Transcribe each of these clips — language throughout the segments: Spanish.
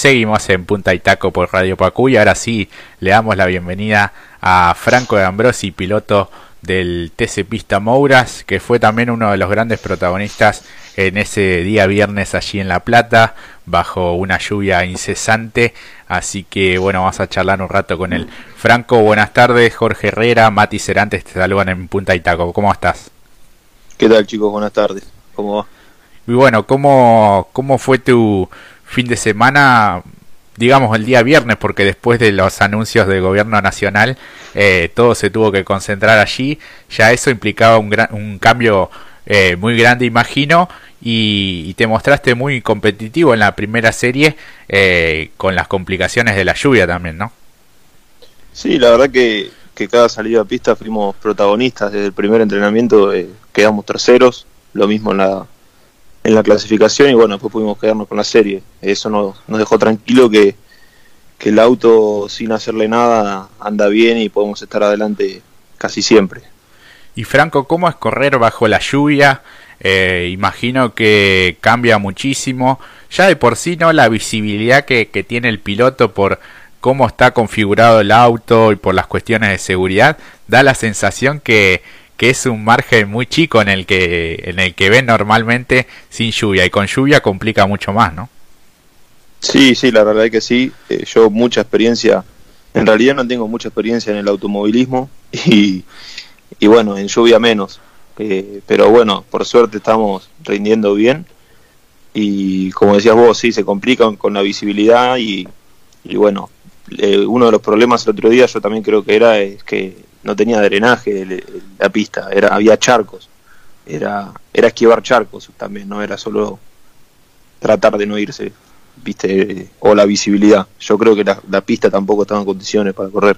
Seguimos en Punta y Taco por Radio Pacú y ahora sí le damos la bienvenida a Franco de Ambrosi, piloto del TC Pista Mouras, que fue también uno de los grandes protagonistas en ese día viernes allí en La Plata, bajo una lluvia incesante. Así que bueno, vamos a charlar un rato con él. Franco, buenas tardes. Jorge Herrera, Mati Cerantes te saludan en Punta y Taco. ¿Cómo estás? ¿Qué tal chicos? Buenas tardes. ¿Cómo va? Y bueno, ¿cómo, cómo fue tu fin de semana? digamos el día viernes, porque después de los anuncios del gobierno nacional, eh, todo se tuvo que concentrar allí. Ya eso implicaba un, gran, un cambio eh, muy grande, imagino, y, te mostraste muy competitivo en la primera serie eh, con las complicaciones de la lluvia también, ¿no? Sí, la verdad que, que cada salida a pista fuimos protagonistas. Desde el primer entrenamiento quedamos terceros, lo mismo en la, en la clasificación y bueno, después pudimos quedarnos con la serie. Eso nos, dejó tranquilo que, que el auto sin hacerle nada anda bien y podemos estar adelante casi siempre. Y Franco, ¿cómo es correr bajo la lluvia? Eh, imagino que cambia muchísimo. Ya de por sí, ¿no? La visibilidad que, que tiene el piloto por cómo está configurado el auto y por las cuestiones de seguridad, da la sensación que, que es un margen muy chico en el que en el que ven normalmente sin lluvia y con lluvia complica mucho más, ¿no? Sí, sí, la verdad es que sí. Eh, yo mucha experiencia, en realidad no tengo mucha experiencia en el automovilismo y, y bueno, en lluvia menos. Eh, pero bueno, por suerte estamos rindiendo bien y como decías vos, sí, se complican con la visibilidad y, y bueno, eh, uno de los problemas el otro día yo también creo que era es que no tenía drenaje la pista, era había charcos, era era esquivar charcos también, no era solo tratar de no irse, viste, o la visibilidad. Yo creo que la, pista tampoco estaba en condiciones para correr.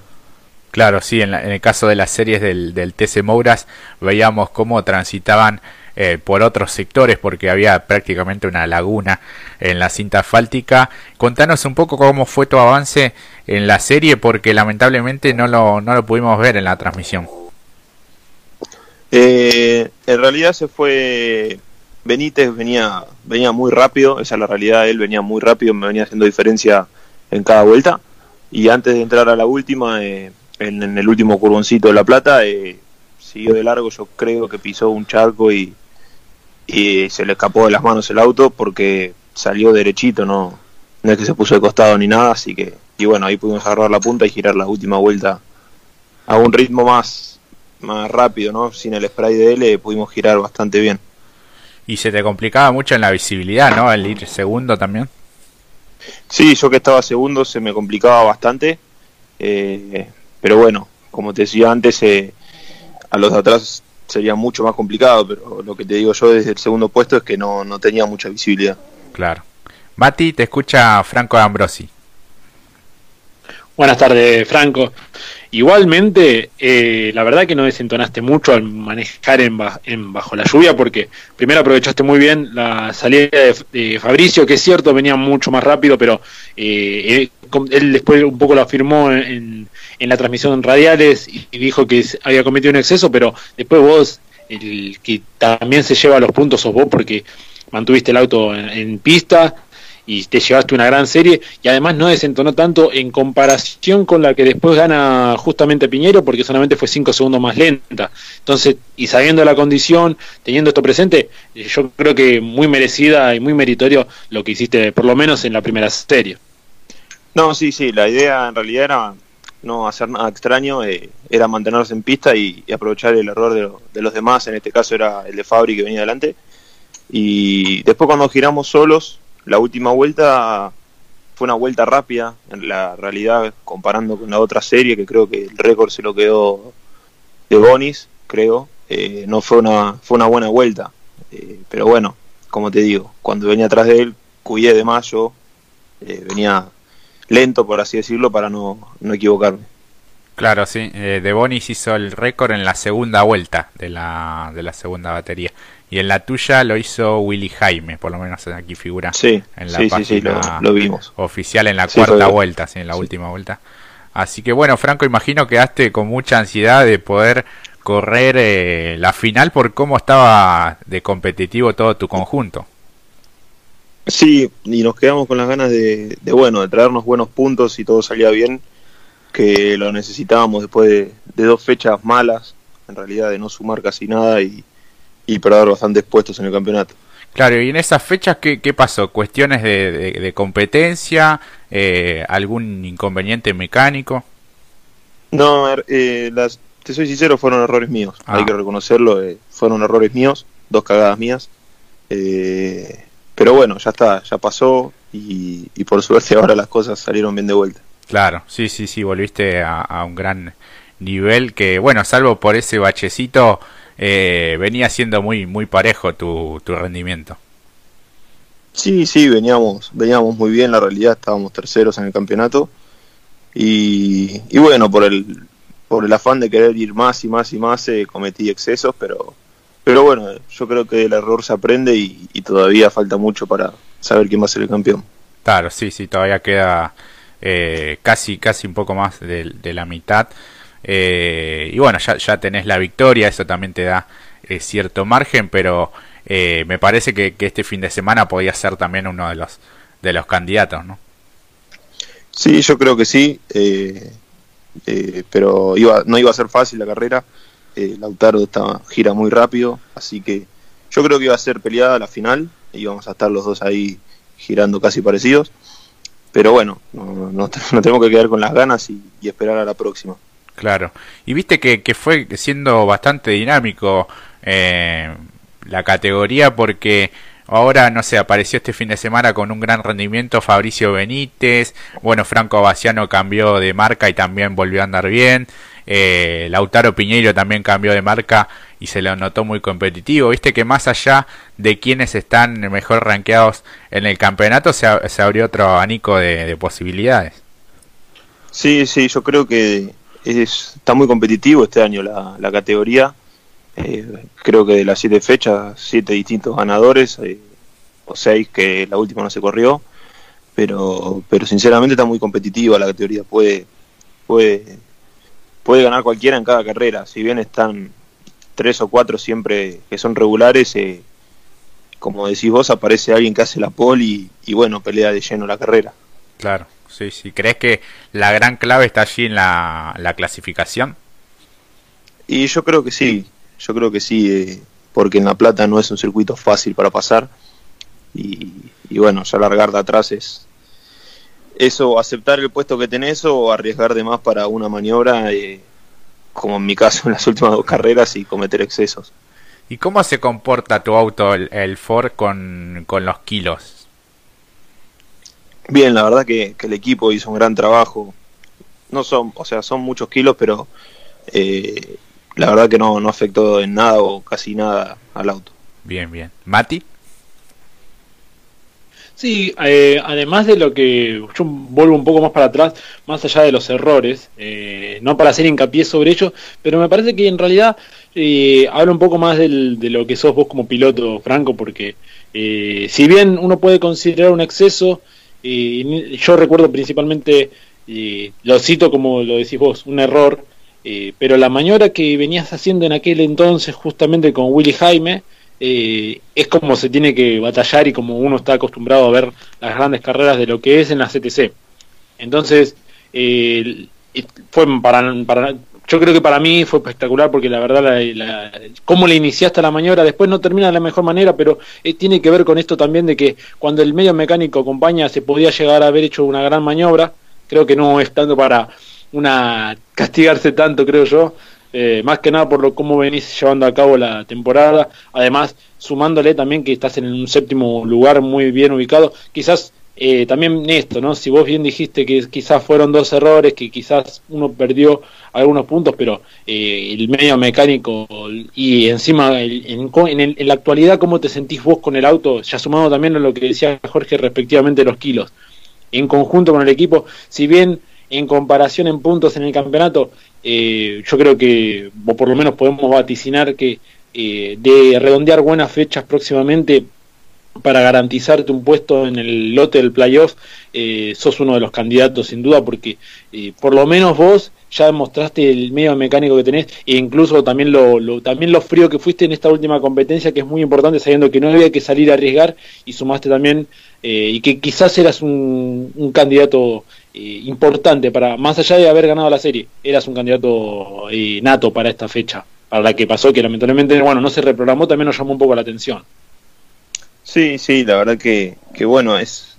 Claro, sí, en, el caso de las series del, del TC Mouras veíamos cómo transitaban eh, por otros sectores porque había prácticamente una laguna en la cinta asfáltica. Contanos un poco cómo fue tu avance en la serie porque lamentablemente no lo, no lo pudimos ver en la transmisión. Eh, en realidad se fue Benítez venía venía muy rápido, esa es la realidad, él venía muy rápido, me venía haciendo diferencia en cada vuelta y antes de entrar a la última, eh, en, el último curboncito de La Plata, eh, siguió de largo, yo creo que pisó un charco y, y se le escapó de las manos el auto porque salió derechito, no, no es que se puso de costado ni nada, así que, y bueno, ahí pudimos agarrar la punta y girar la última vuelta a un ritmo más, más rápido, ¿no? Sin el spray de L pudimos girar bastante bien. Y se te complicaba mucho en la visibilidad, ¿no? El ir segundo también. Sí, yo que estaba segundo se me complicaba bastante, eh, pero bueno, como te decía antes, eh, a los de atrás sería mucho más complicado, pero lo que te digo yo desde el segundo puesto es que no, no tenía mucha visibilidad. Claro. Mati, te escucha Franco Ambrosi. Buenas tardes, Franco. Igualmente, eh, la verdad que no desentonaste mucho al manejar en, en, bajo la lluvia, porque primero aprovechaste muy bien la salida de, Fabricio, que es cierto, venía mucho más rápido, pero eh, él, después un poco lo afirmó en, en la transmisión radiales y, dijo que había cometido un exceso, pero después vos, el que también se lleva los puntos sos vos porque mantuviste el auto en, pista y te llevaste una gran serie y además no desentonó tanto en comparación con la que después gana justamente Piñero porque solamente fue 5 segundos más lenta. Entonces, y sabiendo la condición, teniendo esto presente, yo creo que muy merecida y muy meritorio lo que hiciste por lo menos en la primera serie. No, sí, sí, la idea en realidad era no hacer nada extraño, eh, era mantenerse en pista y, aprovechar el error de, los demás, en este caso era el de Fabri que venía adelante. Y después cuando giramos solos, la última vuelta fue una vuelta rápida, en la realidad comparando con la otra serie, que creo que el récord se lo quedó de Bonis, creo, eh, no fue una, fue una buena vuelta. Eh, pero bueno, como te digo, cuando venía atrás de él, cuyé de mayo, venía lento, por así decirlo, para no, no equivocarme. Claro, sí. Eh, de Bonis hizo el récord en la segunda vuelta de la, de la segunda batería. Y en la tuya lo hizo Willy Jaime, por lo menos aquí figura sí, en la sí, sí, lo, vimos. oficial en la cuarta vuelta, sí, en la última vuelta. Así que bueno, Franco, imagino que quedaste con mucha ansiedad de poder correr eh, la final por cómo estaba de competitivo todo tu conjunto. Sí, y nos quedamos con las ganas de, bueno, de traernos buenos puntos y todo salía bien, que lo necesitábamos después de, dos fechas malas, en realidad de no sumar casi nada y, y perder bastantes puestos en el campeonato. Claro, y en esas fechas, ¿qué, qué pasó? ¿Cuestiones de, competencia? Eh, ¿Algún inconveniente mecánico? No, eh, las, te soy sincero, fueron errores míos, hay ah. que reconocerlo, eh, fueron errores míos, dos cagadas mías. Eh, pero bueno, ya está, ya pasó y, por suerte ahora las cosas salieron bien de vuelta. Claro, sí, sí, sí, volviste a, un gran nivel que, bueno, salvo por ese bachecito, eh, venía siendo muy, muy parejo tu, tu rendimiento. Sí, sí, veníamos, veníamos muy bien, la realidad estábamos terceros en el campeonato y, y bueno, por el, por el afán de querer ir más y más y más eh, cometí excesos, pero pero bueno, yo creo que el error se aprende y, todavía falta mucho para saber quién va a ser el campeón. Claro, sí, sí, todavía queda eh, casi, casi un poco más de, la mitad. Eh, y bueno, ya, ya tenés la victoria, eso también te da eh, cierto margen, pero me parece que, este fin de semana podía ser también uno de los, de los candidatos, ¿no? Sí, yo creo que sí, pero iba, no iba a ser fácil la carrera eh, Lautaro está, gira muy rápido, así que yo creo que iba a ser peleada la final, íbamos a estar los dos ahí girando casi parecidos, pero bueno, nos no, tenemos que quedar con las ganas y, esperar a la próxima. Claro, y viste que, fue siendo bastante dinámico eh, la categoría porque ahora, no sé, apareció este fin de semana con un gran rendimiento Fabricio Benítez, bueno, Franco Baciano cambió de marca y también volvió a andar bien. Eh, Lautaro Piñeiro también cambió de marca y se lo notó muy competitivo. Viste que más allá de quienes están mejor rankeados en el campeonato, se, abrió otro abanico de, posibilidades. Sí, sí, yo creo que está muy competitivo este año la, categoría. Eh, creo que de las siete fechas, siete distintos ganadores, eh, o seis que la última no se corrió, pero, pero sinceramente está muy competitiva la categoría. Puede, puede puede ganar cualquiera en cada carrera. Si bien están tres o cuatro siempre que son regulares, eh, como decís vos, aparece alguien que hace la pole y, bueno, pelea de lleno la carrera. Claro, sí, sí. ¿Crees que la gran clave está allí en la, clasificación? Y yo creo que sí, yo creo que sí, eh, porque en La Plata no es un circuito fácil para pasar y, y bueno, ya largar de atrás es, eso, aceptar el puesto que tenés o arriesgar de más para una maniobra, eh, como en mi caso en las últimas dos carreras, y cometer excesos. ¿Y cómo se comporta tu auto, el, Ford, con, los kilos? Bien, la verdad que, el equipo hizo un gran trabajo. No son, o sea, son muchos kilos, pero eh, la verdad que no, no afectó en nada o casi nada al auto. Bien, bien. ¿Mati? Sí, eh, además de lo que yo vuelvo un poco más para atrás, más allá de los errores, eh, no para hacer hincapié sobre ello, pero me parece que en realidad eh, habla un poco más de lo que sos vos como piloto, Franco, porque si bien uno puede considerar un exceso, yo recuerdo principalmente, lo cito como lo decís vos, un error, pero la maniobra que venías haciendo en aquel entonces justamente con Willy Jaime, eh, es como se tiene que batallar y como uno está acostumbrado a ver las grandes carreras de lo que es en la CTC. Entonces, eh, fue para, yo creo que para mí fue espectacular porque la verdad, la, cómo le iniciaste la maniobra, después no termina de la mejor manera, pero eh, tiene que ver con esto también de que cuando el medio mecánico acompaña se podía llegar a haber hecho una gran maniobra, creo que no es tanto para una castigarse tanto, creo yo, eh, más que nada por lo cómo venís llevando a cabo la temporada, además sumándole también que estás en un séptimo lugar muy bien ubicado, quizás eh, también esto, ¿no? Si vos bien dijiste que quizás fueron dos errores, que quizás uno perdió algunos puntos, pero eh, el medio mecánico y encima en, en, la actualidad cómo te sentís vos con el auto, ya sumado también a lo que decía Jorge respectivamente los kilos, en conjunto con el equipo, si bien en comparación en puntos en el campeonato eh, yo creo que, o por lo menos podemos vaticinar que eh, de redondear buenas fechas próximamente, para garantizarte un puesto en el lote del playoff, eh, sos uno de los candidatos sin duda, porque eh, por lo menos vos ya demostraste el medio mecánico que tenés e incluso también lo, también lo frío que fuiste en esta última competencia, que es muy importante, sabiendo que no había que salir a arriesgar y sumaste también eh, y que quizás eras un, un candidato importante para, más allá de haber ganado la serie, eras un candidato nato para esta fecha, para la que pasó, que lamentablemente, bueno, no se reprogramó, también nos llamó un poco la atención. Sí, sí, la verdad que, que bueno, es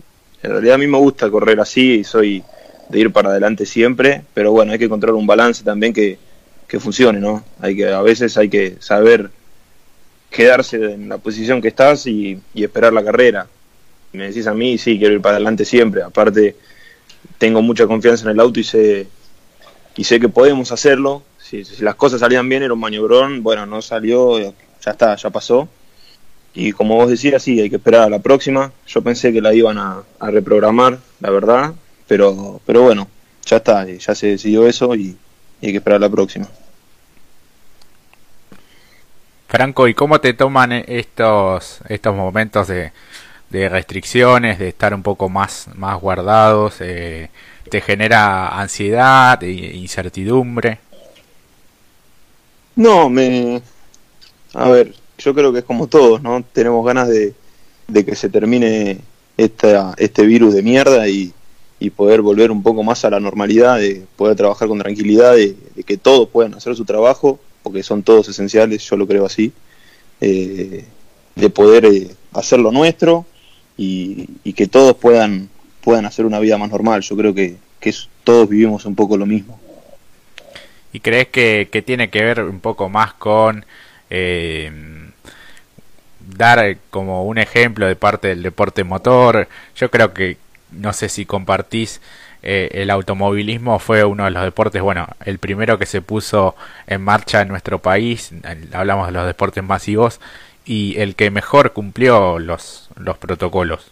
en realidad a mí me gusta correr así y soy de ir para adelante siempre, pero bueno, hay que encontrar un balance también que, que funcione, ¿no? Hay que, a veces hay que saber quedarse en la posición que estás y, esperar la carrera. Me decís a mí, sí, quiero ir para adelante siempre. Aparte, tengo mucha confianza en el auto y sé, y sé que podemos hacerlo. Si, si las cosas salían bien, era un maniobrón. Bueno, no salió, ya está, ya pasó y como vos decías, sí, hay que esperar a la próxima. Yo pensé que la iban a, reprogramar, la verdad, pero, pero bueno, ya está, ya se decidió eso y, hay que esperar a la próxima. Franco, ¿y cómo te toman estos, estos momentos de, de restricciones, de estar un poco más, más guardados? Eh, ¿Te genera ansiedad e incertidumbre? No, me... A ver, yo creo que es como todos, ¿no? Tenemos ganas de, que se termine esta, este virus de mierda y, poder volver un poco más a la normalidad, de poder trabajar con tranquilidad, de, que todos puedan hacer su trabajo, porque son todos esenciales, yo lo creo así, eh, de poder eh, hacer lo nuestro y, que todos puedan, puedan hacer una vida más normal. Yo creo que, que todos vivimos un poco lo mismo. ¿Y crees que, que tiene que ver un poco más con... Eh, dar eh, como un ejemplo de parte del deporte motor. Yo creo que, no sé si compartís, eh, el automovilismo fue uno de los deportes, bueno, el primero que se puso en marcha en nuestro país, hablamos de los deportes masivos, y el que mejor cumplió los, los protocolos.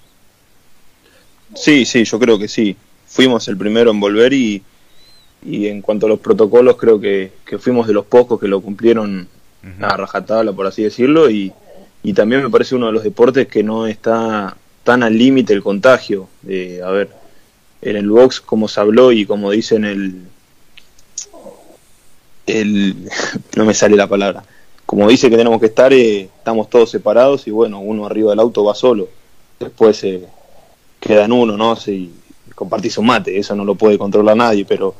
Sí, sí, yo creo que sí. Fuimos el primero en volver y, y en cuanto a los protocolos creo que, que fuimos de los pocos que lo cumplieron a rajatabla, por así decirlo, y, y también me parece uno de los deportes que no está tan al límite el contagio. a ver, en el box, como se habló y como dicen el, el. no me sale la palabra. Como dice que tenemos que estar, eh, estamos todos separados y bueno, uno arriba del auto va solo. Después eh, queda en uno, ¿no? Si compartís un mate, eso no lo puede controlar nadie, pero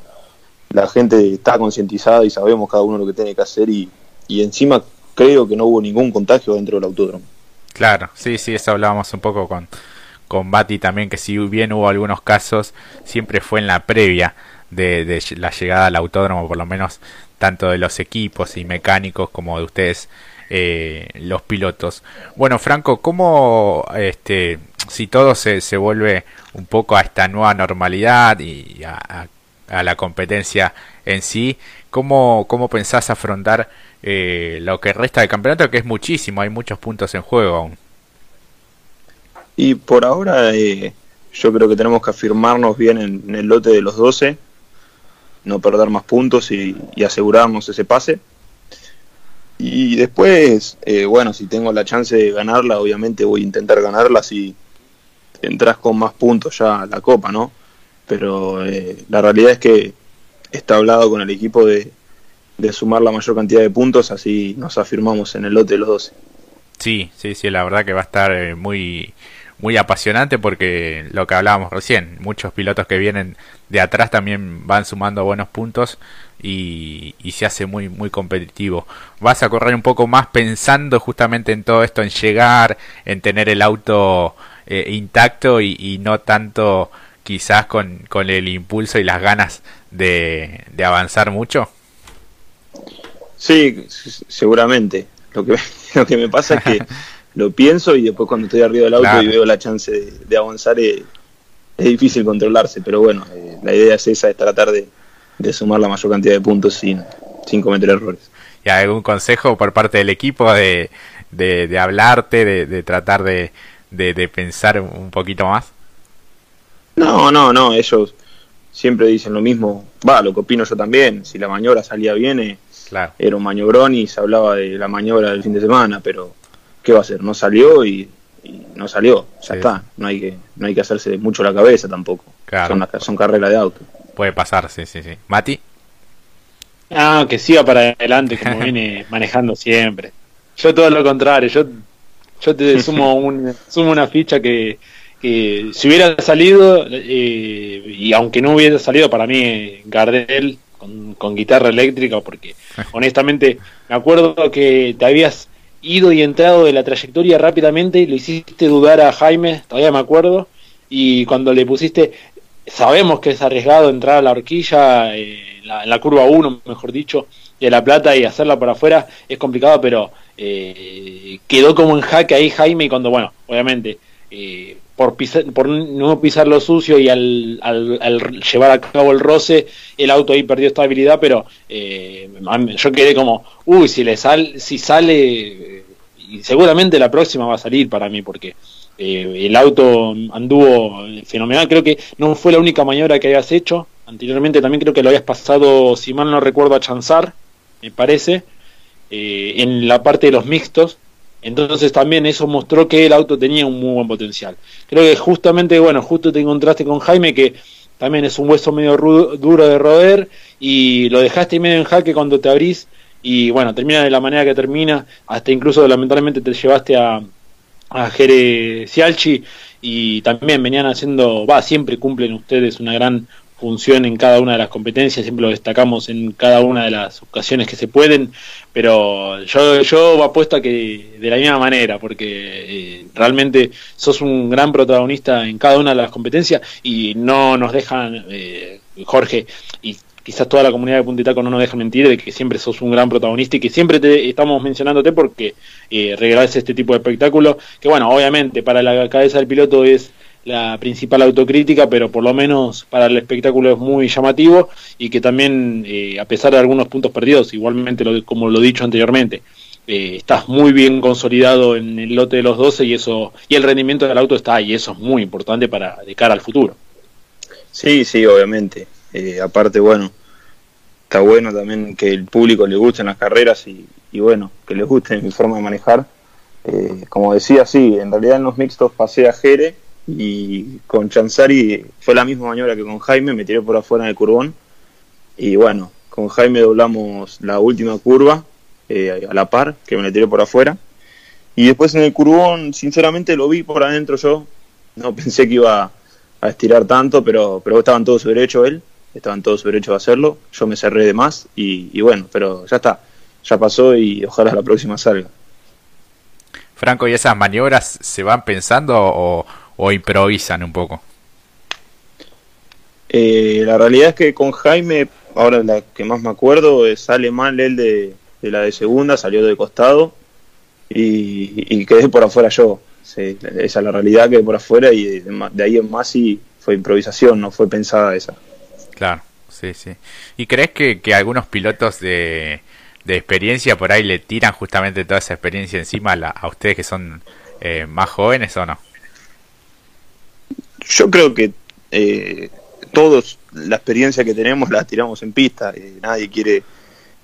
la gente está concientizada y sabemos cada uno lo que tiene que hacer y, y encima creo que no hubo ningún contagio dentro del autódromo. Claro, sí, sí, eso hablábamos un poco con, con Bati también, que si bien hubo algunos casos, siempre fue en la previa de, la llegada al autódromo, por lo menos tanto de los equipos y mecánicos como de ustedes, eh, los pilotos. Bueno, Franco, ¿cómo, este, si todo se, se vuelve un poco a esta nueva normalidad y a, a la competencia en sí, ¿cómo, cómo pensás afrontar eh, lo que resta del campeonato, que es muchísimo, hay muchos puntos en juego aún. Y por ahora eh, yo creo que tenemos que afirmarnos bien en, el lote de los 12, no perder más puntos y, asegurarnos ese pase. Y después, eh, bueno, si tengo la chance de ganarla, obviamente voy a intentar ganarla si entras con más puntos ya a la copa, ¿no? Pero la realidad es que está hablado con el equipo de, de sumar la mayor cantidad de puntos, así nos afirmamos en el lote de los 12. Sí, sí, sí, la verdad que va a estar eh, muy muy apasionante porque lo que hablábamos recién, muchos pilotos que vienen de atrás también van sumando buenos puntos y, se hace muy muy competitivo. Vas a correr un poco más pensando justamente en todo esto, en llegar, en tener el auto eh, intacto y, no tanto quizás con, con el impulso y las ganas de, de avanzar mucho. Sí, seguramente. Lo que, lo que me pasa es que lo pienso y después cuando estoy arriba del auto y veo la chance de, avanzar eh, es, difícil controlarse, pero bueno, eh, la idea es esa, es tratar de, sumar la mayor cantidad de puntos sin, sin cometer errores. ¿Y algún consejo por parte del equipo de, de, hablarte, de, tratar de, de, pensar un poquito más? No, no, no, ellos siempre dicen lo mismo, va, lo que opino yo también, si la maniobra salía bien, eh, era un maniobrón y se hablaba de la maniobra del fin de semana, pero ¿qué va a hacer? No salió y, y no salió, ya está, no hay que no hay que hacerse mucho la cabeza tampoco. Son, son carreras de auto. Puede pasar, sí, sí, sí. Mati. Ah, que siga para adelante como viene manejando siempre. Yo todo lo contrario, yo yo te sumo un, sumo una ficha que, que si hubiera salido eh, y aunque no hubiera salido para mí Gardel con, con guitarra eléctrica porque honestamente me acuerdo que te habías ido y entrado de la trayectoria rápidamente y lo hiciste dudar a Jaime, todavía me acuerdo, y cuando le pusiste, sabemos que es arriesgado entrar a la horquilla, eh, en la curva 1, mejor dicho, de La Plata y hacerla por afuera, es complicado, pero eh, quedó como en jaque ahí Jaime y cuando, bueno, obviamente, eh, por, no pisar lo sucio y al, al, llevar a cabo el roce, el auto ahí perdió estabilidad, pero eh, yo quedé como, uy, si le sal, si sale, y seguramente la próxima va a salir para mí, porque eh, el auto anduvo fenomenal, creo que no fue la única maniobra que hayas hecho, anteriormente también creo que lo habías pasado, si mal no recuerdo, a Chanzar, me parece, eh, en la parte de los mixtos, entonces también eso mostró que el auto tenía un muy buen potencial. Creo que justamente, bueno, justo te encontraste con Jaime que también es un hueso medio duro de roer y lo dejaste medio en jaque cuando te abrís y bueno, termina de la manera que termina, hasta incluso lamentablemente te llevaste a, a Jere Cialchi y también venían haciendo, va, siempre cumplen ustedes una gran función en cada una de las competencias, siempre lo destacamos en cada una de las ocasiones que se pueden, pero yo, yo apuesto a que de la misma manera, porque eh, realmente sos un gran protagonista en cada una de las competencias y no nos dejan, eh, Jorge, y quizás toda la comunidad de Puntitaco no nos deja mentir de que siempre sos un gran protagonista y que siempre te estamos mencionándote porque eh, regalás este tipo de espectáculo, que bueno, obviamente para la cabeza del piloto es la principal autocrítica, pero por lo menos para el espectáculo es muy llamativo y que también, eh, a pesar de algunos puntos perdidos, igualmente lo, como lo dicho anteriormente, eh, estás muy bien consolidado en el lote de los 12 y eso y el rendimiento del auto está ahí, eso es muy importante para de cara al futuro. Sí, sí, obviamente. Eh, aparte, bueno, está bueno también que el público le gusten las carreras y, y bueno, que les guste mi forma de manejar. como decía, sí, en realidad en los mixtos pasé a Jere y con Chanzari fue la misma maniobra que con Jaime, me tiré por afuera el curbón. Y bueno, con Jaime doblamos la última curva eh, a la par, que me la tiré por afuera. Y después en el curbón sinceramente lo vi por adentro yo, no pensé que iba a estirar tanto, pero, pero estaban todos su derecho él, estaban todos su derecho a hacerlo, yo me cerré de más y, y bueno, pero ya está, ya pasó y ojalá la próxima salga. Franco, ¿y esas maniobras se van pensando o, o improvisan un poco? Eh, la realidad es que con Jaime, ahora la que más me acuerdo, eh, sale mal él de, la de segunda, salió de costado y, quedé por afuera yo. esa es la realidad, quedé por afuera y de, ahí en más sí fue improvisación, no fue pensada esa. Claro, sí, sí. ¿Y crees que, algunos pilotos de, de, experiencia por ahí le tiran justamente toda esa experiencia encima a, ustedes que son eh, más jóvenes o no? Yo creo que eh, todos la experiencia que tenemos la tiramos en pista. y nadie quiere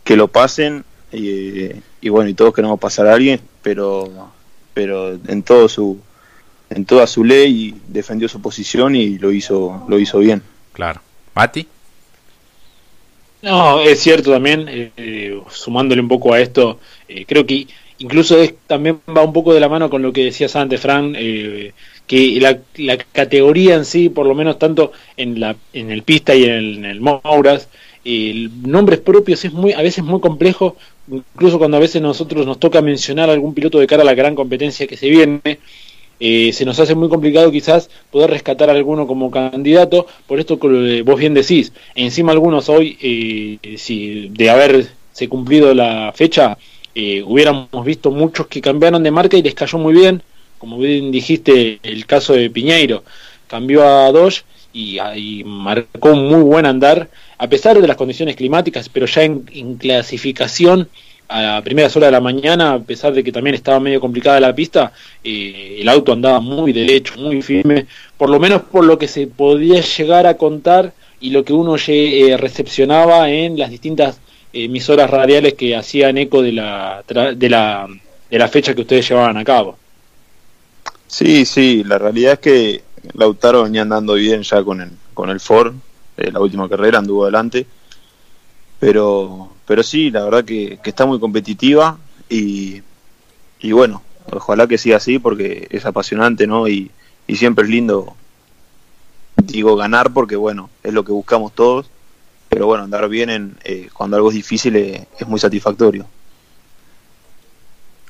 que lo pasen y, bueno, y todos queremos pasar a alguien, pero pero en todo su en toda su ley defendió su posición y lo hizo lo hizo bien. Claro. Mati. No, es cierto también, eh, sumándole un poco a esto, eh, creo que incluso es, también va un poco de la mano con lo que decías antes, Fran, eh, que la, categoría en sí, por lo menos tanto en, la, en el pista y en el, Mouras, el nombres propios es muy a veces muy complejo, incluso cuando a veces nosotros nos toca mencionar algún piloto de cara a la gran competencia que se viene, eh, se nos hace muy complicado quizás poder rescatar a alguno como candidato, por esto que vos bien decís, encima algunos hoy, eh, si de haberse cumplido la fecha, eh, hubiéramos visto muchos que cambiaron de marca y les cayó muy bien, como bien dijiste, el caso de Piñeiro, cambió a Dodge y, y, marcó un muy buen andar, a pesar de las condiciones climáticas, pero ya en, clasificación a la primera hora de la mañana, a pesar de que también estaba medio complicada la pista, eh, el auto andaba muy derecho, muy firme, por lo menos por lo que se podía llegar a contar y lo que uno eh, recepcionaba en las distintas emisoras radiales que hacían eco de la, de la, de la fecha que ustedes llevaban a cabo. Sí, sí, la realidad es que Lautaro venía andando bien ya con el, con el Ford, eh, la última carrera anduvo adelante, pero, pero sí, la verdad que, está muy competitiva y, y, bueno, ojalá que siga así porque es apasionante, ¿no? Y, y siempre es lindo, digo, ganar porque bueno, es lo que buscamos todos, pero bueno, andar bien en, eh, cuando algo es difícil eh, es muy satisfactorio.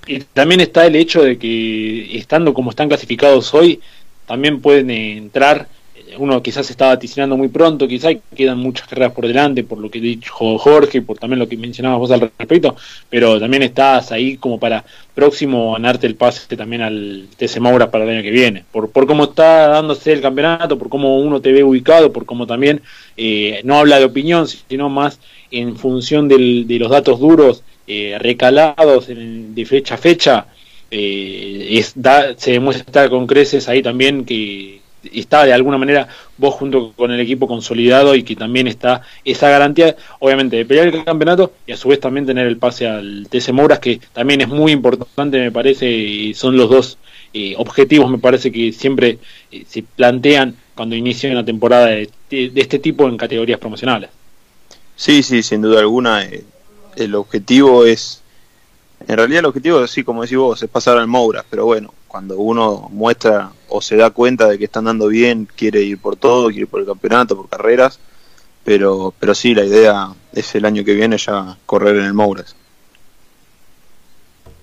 Y también está el hecho de que estando como están clasificados hoy, también pueden entrar uno quizás estaba vaticinando muy pronto, quizás quedan muchas carreras por delante, por lo que dijo Jorge, por también lo que mencionabas vos al respecto, pero también estás ahí como para próximo ganarte el pase también al TC Maura para el año que viene, por, por cómo está dándose el campeonato, por cómo uno te ve ubicado, por cómo también eh, no habla de opinión, sino más en función del, de los datos duros eh, recalados en, de fecha a fecha. Eh, es, da, se demuestra con creces ahí también que está de alguna manera vos junto con el equipo consolidado y que también está esa garantía, obviamente, de pelear el campeonato y a su vez también tener el pase al TC Mouras, que también es muy importante, me parece, y son los dos eh, objetivos, me parece, que siempre eh, se plantean cuando inicia una temporada de, este tipo en categorías promocionales. Sí, sí, sin duda alguna. Eh, el objetivo es, en realidad el objetivo, así como decís vos, es pasar al Mouras, pero bueno, cuando uno muestra o se da cuenta de que están dando bien, quiere ir por todo, quiere ir por el campeonato, por carreras, pero, pero sí, la idea es el año que viene ya correr en el Mouras.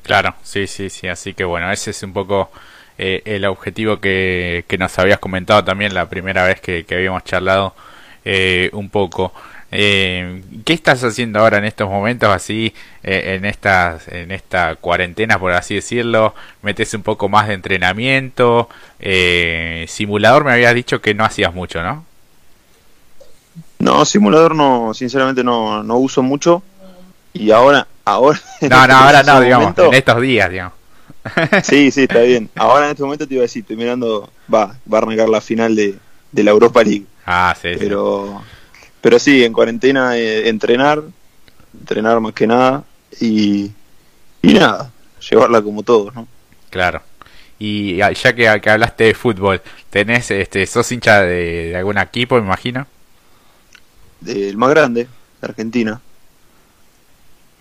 Claro, sí, sí, sí, así que bueno, ese es un poco eh, el objetivo que, que, nos habías comentado también la primera vez que, habíamos charlado eh, un poco. Eh, ¿Qué estás haciendo ahora en estos momentos así, eh, en, estas, en esta cuarentena, por así decirlo? ¿Metes un poco más de entrenamiento? Eh, simulador me habías dicho que no hacías mucho, ¿no? No, simulador no, sinceramente no, no uso mucho. Y ahora, ahora... No, no, ahora no, digamos, en estos días, digamos. sí, sí, está bien. Ahora en este momento te iba a decir, estoy mirando, va, va a arrancar la final de, de la Europa League. Ah, sí, Pero... Pero sí, en cuarentena eh, entrenar, entrenar más que nada y, y nada, llevarla como todos, ¿no? Claro. Y ya que, hablaste de fútbol, ¿tenés, este, sos hincha de, algún equipo, me imagino? Del más grande, de Argentina.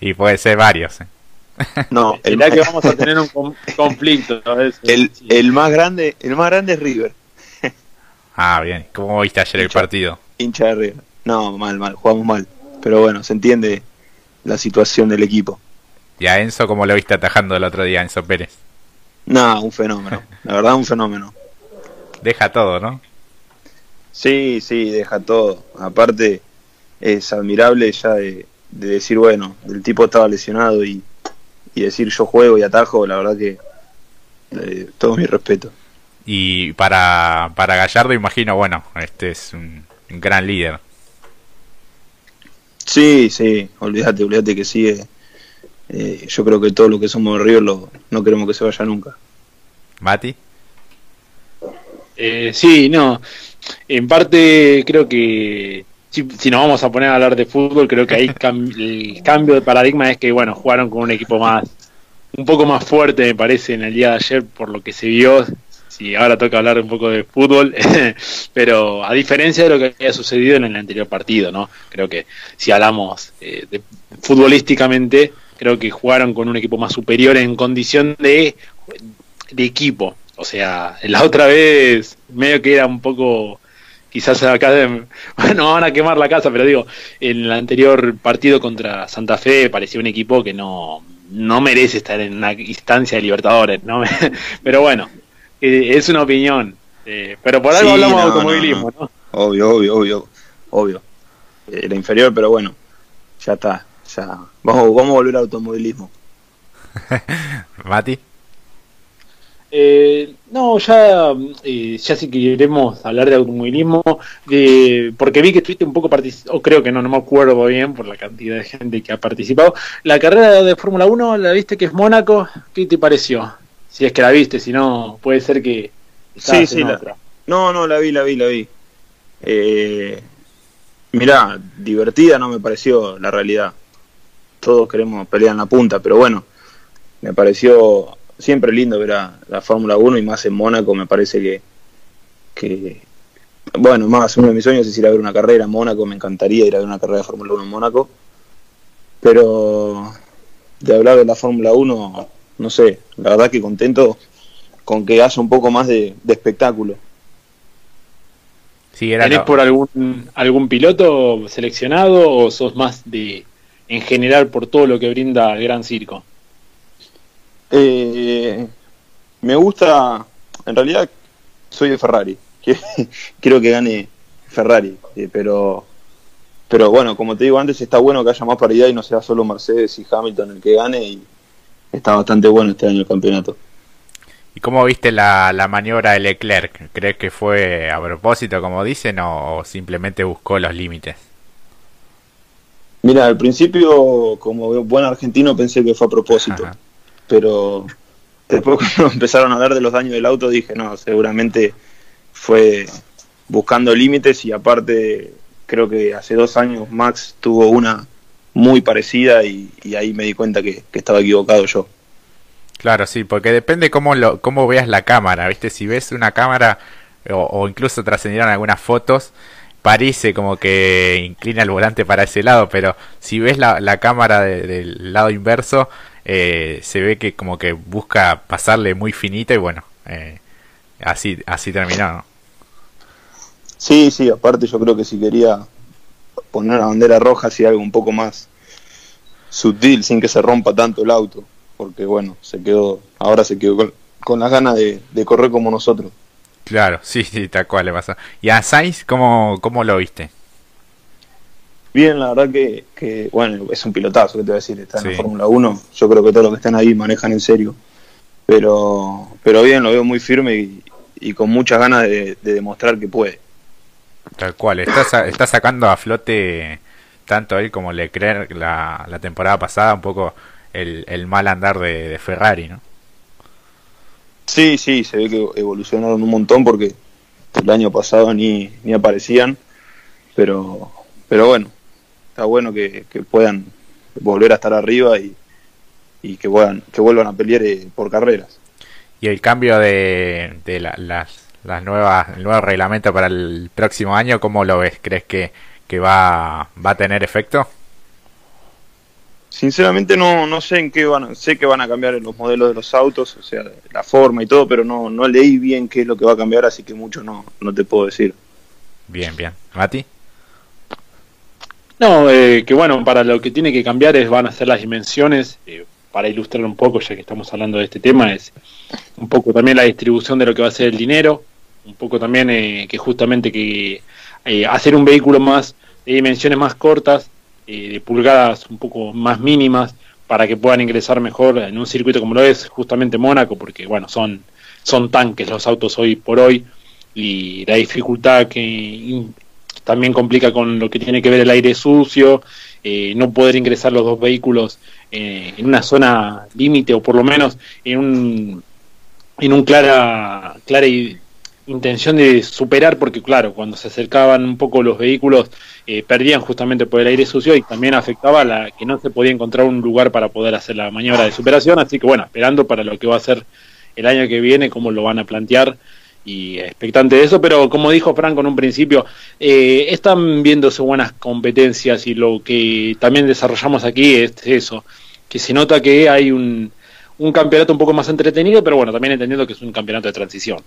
Y puede ser varios. ¿eh? No, el que vamos a tener un conflicto. El, el, más grande, el más grande es River. Ah, bien. ¿Cómo viste ayer el partido? Hincha de River. No, mal, mal, jugamos mal. Pero bueno, se entiende la situación del equipo. ¿Y a Enzo cómo lo viste atajando el otro día, Enzo Pérez? No, un fenómeno. La verdad, un fenómeno. Deja todo, ¿no? Sí, sí, deja todo. Aparte, es admirable ya de, decir, bueno, el tipo estaba lesionado y, decir yo juego y atajo, la verdad que eh, todo mi respeto. Y para, para Gallardo, imagino, bueno, este es un gran líder. Sí, sí, olvídate, olvídate que sigue. Eh, yo creo que todo lo que somos de Río lo, no queremos que se vaya nunca. ¿Mati? Eh, sí, no. En parte creo que si, si, nos vamos a poner a hablar de fútbol, creo que ahí el cambio de paradigma es que, bueno, jugaron con un equipo más, un poco más fuerte, me parece, en el día de ayer, por lo que se vio sí, ahora toca hablar un poco de fútbol, pero a diferencia de lo que había sucedido en el anterior partido, ¿no? Creo que si hablamos eh, de, futbolísticamente, creo que jugaron con un equipo más superior en condición de, de equipo. O sea, la otra vez medio que era un poco quizás acá bueno van a quemar la casa pero digo en el anterior partido contra Santa Fe parecía un equipo que no no merece estar en una instancia de Libertadores no pero bueno es una opinión. Eh, pero por algo hablamos de automovilismo, no, Obvio, obvio, obvio, obvio. Eh, la inferior, pero bueno, ya está. Ya. Vamos, vamos a volver al automovilismo. Mati. Eh, no, ya, eh, ya sí queremos hablar de automovilismo, porque vi que estuviste un poco participado, creo que no, no me acuerdo bien por la cantidad de gente que ha participado. La carrera de Fórmula 1, la viste que es Mónaco, ¿qué te pareció? Si es que la viste, si no, puede ser que. Sí, sí, no, no, la vi, la vi, la vi. Eh, mirá, divertida no me pareció la realidad. Todos queremos pelear en la punta, pero bueno, me pareció siempre lindo ver a la Fórmula 1 y más en Mónaco, me parece que, que, bueno, más uno de mis sueños es ir a ver una carrera en Mónaco, me encantaría ir a ver una carrera de Fórmula 1 en Mónaco, pero de hablar de la Fórmula 1, no sé, la verdad que contento con que haya un poco más de, espectáculo. Sí, ¿Tenés por algún, algún piloto seleccionado o sos más de en general por todo lo que brinda el Gran Circo? Eh, me gusta, en realidad soy de Ferrari, quiero que gane Ferrari, eh, pero pero bueno, como te digo antes, está bueno que haya más paridad y no sea solo Mercedes y Hamilton el que gane y está bastante bueno este año el campeonato. ¿Y cómo viste la, la maniobra de Leclerc? ¿Crees que fue a propósito, como dicen, o simplemente buscó los límites? Mira, al principio, como buen argentino, pensé que fue a propósito. Pero después cuando empezaron a hablar de los daños del auto, dije, no, seguramente fue buscando límites y aparte creo que hace dos años Max tuvo una muy parecida y, ahí me di cuenta que, estaba equivocado yo. Claro, sí, porque depende cómo, lo, cómo veas la cámara, ¿viste? Si ves una cámara o, incluso trascendieron algunas fotos, parece como que inclina el volante para ese lado, pero si ves la, la cámara del lado inverso, eh, se ve que como que busca pasarle muy finito y bueno, eh, así, así terminó, ¿no? Sí, sí, aparte yo creo que si quería poner la bandera roja, si algo un poco más sutil, sin que se rompa tanto el auto, porque bueno, se quedó, ahora se quedó con, las ganas de, correr como nosotros. Claro, sí, sí, tal cual le pasa. ¿Y a Sainz cómo, cómo lo viste? Bien, la verdad que, bueno, es un pilotazo, que te voy a decir? Está en la Fórmula 1, yo creo que todos los que están ahí manejan en serio. Pero, pero bien, lo veo muy firme y, con muchas ganas de demostrar que puede. Tal cual, está, está sacando a flote tanto él como Leclerc la, la temporada pasada un poco el, el mal andar de, Ferrari, ¿no? Sí, sí, se ve que evolucionaron un montón porque el año pasado ni, ni aparecían, pero, pero bueno, está bueno que, puedan volver a estar arriba y, y que, puedan, que vuelvan a pelear eh, por carreras. Y el cambio de, de las las nuevas, el nuevo reglamento para el próximo año, ¿cómo lo ves? ¿Crees que, que va, va a tener efecto? Sinceramente no, no sé en qué van, sé que van a cambiar los modelos de los autos, o sea, la forma y todo, pero no, no leí bien qué es lo que va a cambiar, así que mucho no, no te puedo decir. Bien, bien. ¿Mati? No, eh, que bueno, para lo que tiene que cambiar es van a ser las dimensiones, eh, para ilustrar un poco, ya que estamos hablando de este tema, es un poco también la distribución de lo que va a ser el dinero, un poco también eh, que justamente que eh, hacer un vehículo más de dimensiones más cortas, eh, de pulgadas un poco más mínimas, para que puedan ingresar mejor en un circuito como lo es justamente Mónaco, porque bueno, son, son tanques los autos hoy por hoy, y la dificultad que también complica con lo que tiene que ver el aire sucio, no poder ingresar los dos vehículos en una zona límite o por lo menos en un en un clara clara intención de superar, porque claro, cuando se acercaban un poco los vehículos, eh, perdían justamente por el aire sucio y también afectaba la que no se podía encontrar un lugar para poder hacer la maniobra de superación, así que bueno, esperando para lo que va a ser el año que viene, cómo lo van a plantear y expectante de eso, pero como dijo Franco en un principio, eh, están viéndose buenas competencias y lo que también desarrollamos aquí es eso, que se nota que hay un, un campeonato un poco más entretenido, pero bueno, también entendiendo que es un campeonato de transición.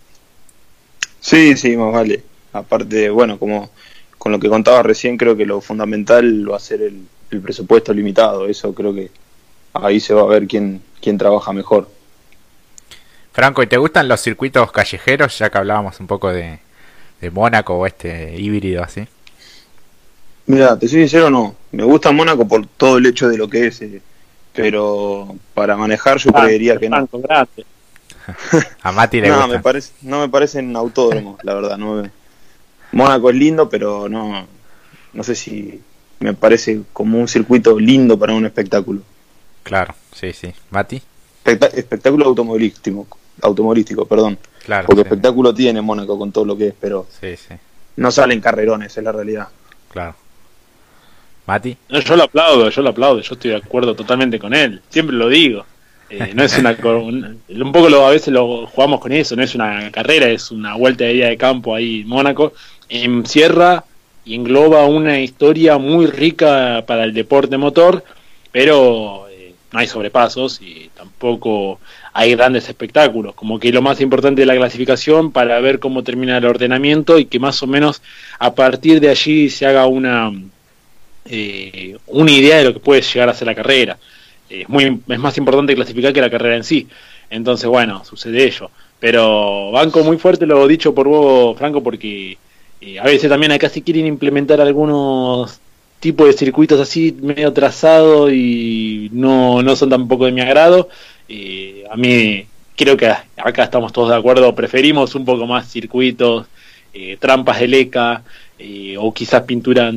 Sí, sí, más vale. Aparte, bueno, como con lo que contaba recién, creo que lo fundamental va a ser el, presupuesto limitado. Eso creo que ahí se va a ver quién, quién trabaja mejor. Franco, ¿y te gustan los circuitos callejeros? Ya que hablábamos un poco de, de Mónaco o este híbrido así. Mira, te soy sincero, no. Me gusta Mónaco por todo el hecho de lo que es, eh, pero para manejar yo creería que no. A Mati le no, Me parece, no me parecen autódromos, la verdad. No Mónaco es lindo, pero no, no sé si me parece como un circuito lindo para un espectáculo. Claro, sí, sí. ¿Mati? espectáculo automovilístico, automovilístico, perdón. Claro, Porque espectáculo tiene Mónaco con todo lo que es, pero sí, sí. no salen carrerones, es la realidad. Claro. ¿Mati? yo lo aplaudo, yo lo aplaudo, yo estoy de acuerdo totalmente con él, siempre lo digo. Eh, no es una, un poco lo, a veces lo jugamos con eso, no es una carrera, es una vuelta de día de campo ahí en Mónaco. Encierra y engloba una historia muy rica para el deporte motor, pero eh, no hay sobrepasos y tampoco hay grandes espectáculos. Como que lo más importante de la clasificación para ver cómo termina el ordenamiento y que más o menos a partir de allí se haga una, eh, una idea de lo que puede llegar a ser la carrera es, muy, es más importante clasificar que la carrera en sí. Entonces, bueno, sucede ello. Pero banco muy fuerte lo dicho por vos, Franco, porque eh, a veces también acá si quieren implementar algunos tipos de circuitos así medio trazados y no, no son tampoco de mi agrado. Eh, a mí creo que acá estamos todos de acuerdo, preferimos un poco más circuitos, eh, trampas de leca o quizás pintura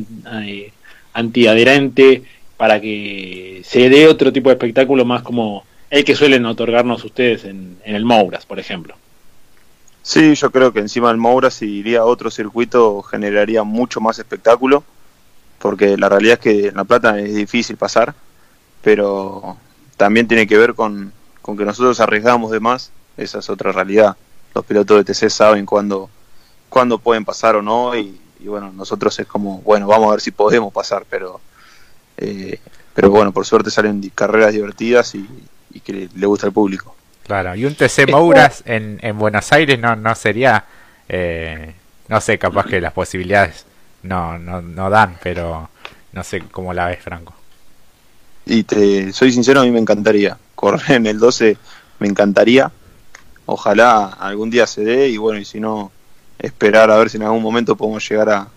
antiadherente para que se dé otro tipo de espectáculo más como el que suelen otorgarnos ustedes en, el Mouras, por ejemplo. Sí, yo creo que encima del Mouras si iría a otro circuito generaría mucho más espectáculo, porque la realidad es que en La Plata es difícil pasar, pero también tiene que ver con, que nosotros arriesgamos de más, esa es otra realidad. Los pilotos de TC saben cuándo, cuándo pueden pasar o no, y, y bueno, nosotros es como, bueno, vamos a ver si podemos pasar, pero eh, pero bueno, por suerte salen carreras divertidas y, que le, gusta al público. Claro, y un TC Mouras en, en Buenos Aires no, no sería, eh, no sé, capaz que las posibilidades no, no, no dan, pero no sé cómo la ves, Franco. Y te soy sincero, a mí me encantaría. Correr en el 12 me encantaría. Ojalá algún día se dé y bueno, y si no, esperar a ver si en algún momento podemos llegar a,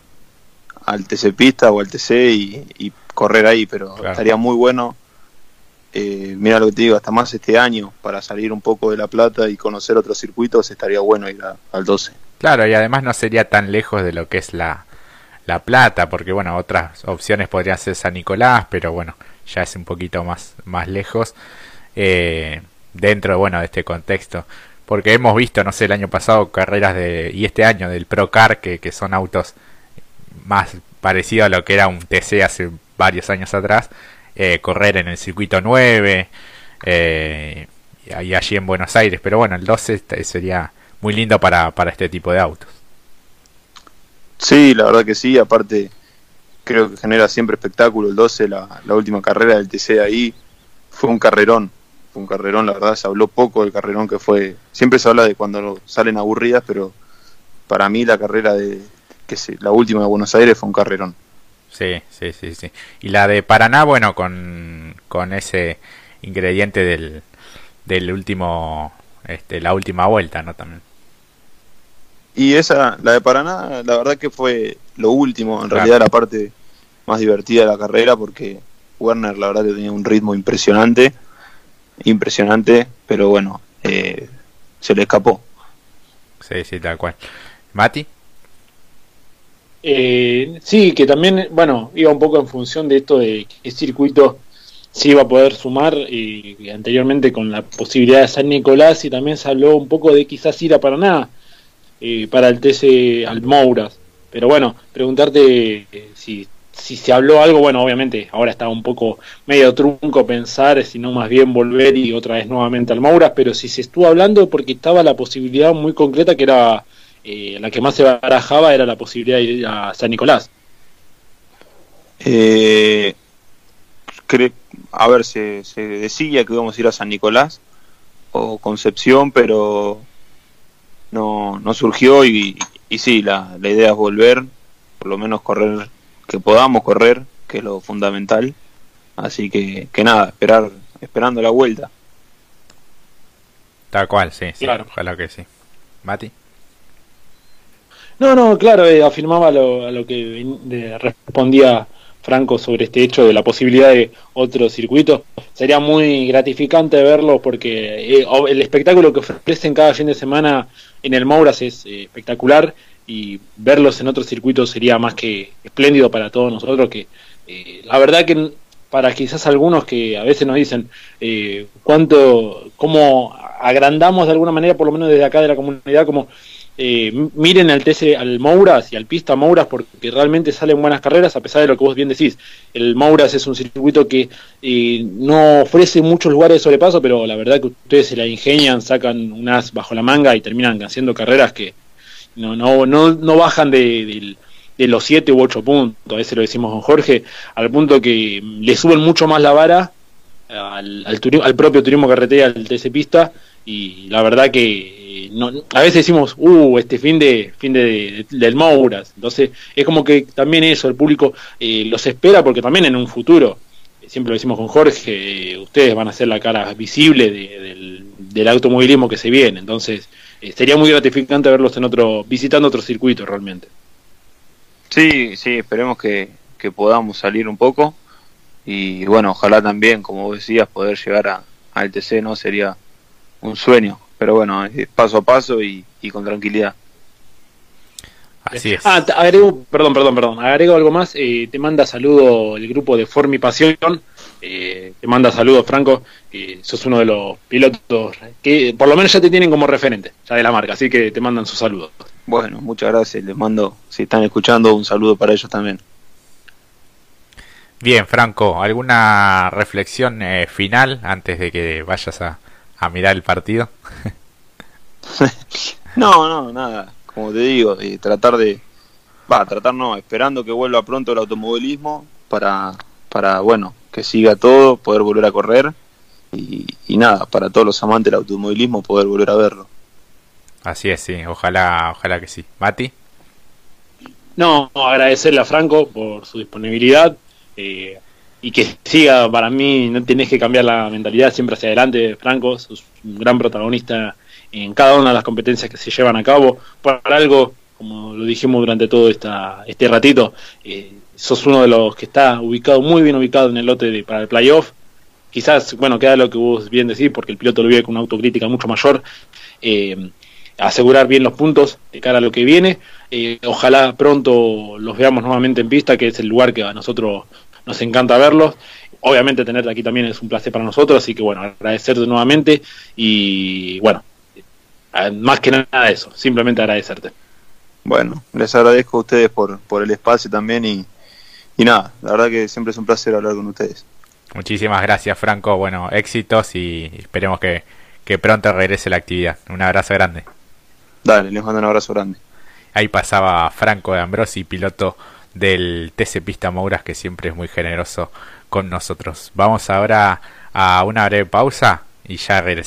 al TC Pista o al TC y, correr ahí, pero estaría muy bueno. Eh, mira lo que te digo, hasta más este año, para salir un poco de La Plata y conocer otros circuitos, estaría bueno ir al 12. Claro, y además no sería tan lejos de lo que es la, la Plata, porque bueno, otras opciones podrían ser San Nicolás, pero bueno, ya es un poquito más, más lejos eh, dentro, bueno, de este contexto. Porque hemos visto, no sé, el año pasado carreras de, y este año del Procar, que, que son autos más parecido a lo que era un TC hace varios años atrás, eh, correr en el circuito 9 eh, y allí en Buenos Aires. Pero bueno, el 12 sería muy lindo para, para este tipo de autos. Sí, la verdad que sí, aparte creo que genera siempre espectáculo el 12, la, última carrera del TC ahí fue un carrerón, fue un carrerón, la verdad se habló poco del carrerón que fue, siempre se habla de cuando salen aburridas, pero para mí la carrera de, que la última de Buenos Aires fue un carrerón. Sí, sí, sí, sí. Y la de Paraná, bueno, con, con ese ingrediente del, del último, este, la última vuelta, ¿no? También. Y esa, la de Paraná, la verdad que fue lo último, en realidad la parte más divertida de la carrera, porque Werner la verdad que tenía un ritmo impresionante, impresionante, pero bueno, eh, se le escapó. Sí, sí, tal cual. Mati. Eh, sí, que también, bueno, iba un poco en función de esto de qué circuito se iba a poder sumar y, anteriormente con la posibilidad de San Nicolás y también se habló un poco de quizás ir a Paraná eh, para el TC al Mouras. Pero bueno, preguntarte eh, si, si se habló algo, bueno, obviamente ahora está un poco medio trunco pensar, si no más bien volver y otra vez nuevamente al Mouras, pero si se estuvo hablando porque estaba la posibilidad muy concreta que era eh, la que más se barajaba era la posibilidad de ir a San Nicolás. Eh, a ver, se, decía que íbamos a ir a San Nicolás o Concepción, pero no, no surgió y, y sí, la, la idea es volver, por lo menos correr, que podamos correr, que es lo fundamental. Así que, que nada, esperar, esperando la vuelta. Tal cual, sí, sí, claro. ojalá que sí. Mati. No, no, claro, eh, afirmaba lo, a lo que respondía Franco sobre este hecho de la posibilidad de otro circuito. Sería muy gratificante verlo porque eh, el espectáculo que ofrecen cada fin de semana en el Mouras es eh, espectacular y verlos en otro circuito sería más que espléndido para todos nosotros que la verdad que para quizás algunos que a veces nos dicen cuánto cómo agrandamos de alguna manera por lo menos desde acá de la comunidad como eh, miren al TC, al Mouras y al Pista Mouras porque realmente salen buenas carreras a pesar de lo que vos bien decís. El Mouras es un circuito que eh, no ofrece muchos lugares de sobrepaso, pero la verdad que ustedes se la ingenian, sacan un as bajo la manga y terminan haciendo carreras que no, no, no, no bajan de, los 7 u 8 puntos, a veces lo decimos con Jorge, al punto que le suben mucho más la vara al, al, al propio turismo carretera, al TC Pista, y la verdad que no, a veces decimos, uh, este fin de fin de, del Mouras, entonces es como que también eso, el público eh, los espera porque también en un futuro, eh, siempre lo decimos con Jorge, eh, ustedes van a ser la cara visible del, del, automovilismo que se viene, entonces sería muy gratificante verlos en otro, visitando otro circuito realmente. Sí, sí, esperemos que, que podamos salir un poco y bueno, ojalá también, como decías, poder llegar a, al TC, ¿no? Sería un sueño pero bueno, paso a paso y, con tranquilidad. Así es. Ah, agrego, perdón, perdón, perdón. Agrego algo más. Eh, te manda saludo el grupo de Formi Pasión. Eh, te manda saludos, Franco. que sos uno de los pilotos que por lo menos ya te tienen como referente, ya de la marca. Así que te mandan sus saludos. Bueno, muchas gracias. Les mando, si están escuchando, un saludo para ellos también. Bien, Franco, ¿alguna reflexión eh, final antes de que vayas a, a mirar el partido? no, no, nada. Como te digo, eh, tratar de. Va, tratar no, esperando que vuelva pronto el automovilismo para, para bueno, que siga todo, poder volver a correr y, nada, para todos los amantes del automovilismo poder volver a verlo. Así es, sí, ojalá, ojalá que sí. Mati. No, agradecerle a Franco por su disponibilidad. Eh, y que siga, para mí no tienes que cambiar la mentalidad siempre hacia adelante, Franco, sos un gran protagonista en cada una de las competencias que se llevan a cabo, por algo, como lo dijimos durante todo esta, este ratito, eh, sos uno de los que está ubicado, muy bien ubicado en el lote de, para el playoff, quizás, bueno, queda lo que vos bien decís, porque el piloto lo vive con una autocrítica mucho mayor, eh, asegurar bien los puntos de cara a lo que viene, eh, ojalá pronto los veamos nuevamente en pista, que es el lugar que a nosotros nos encanta verlos. Obviamente tenerte aquí también es un placer para nosotros, así que bueno, agradecerte nuevamente y bueno, más que nada eso, simplemente agradecerte. Bueno, les agradezco a ustedes por, por el espacio también y, y nada, la verdad que siempre es un placer hablar con ustedes. Muchísimas gracias Franco, bueno, éxitos y esperemos que, que pronto regrese la actividad. Un abrazo grande. Dale, les mando un abrazo grande. Ahí pasaba Franco de Ambrosi, piloto del TC Pista Mouras que siempre es muy generoso con nosotros. Vamos ahora a una breve pausa y ya regresamos.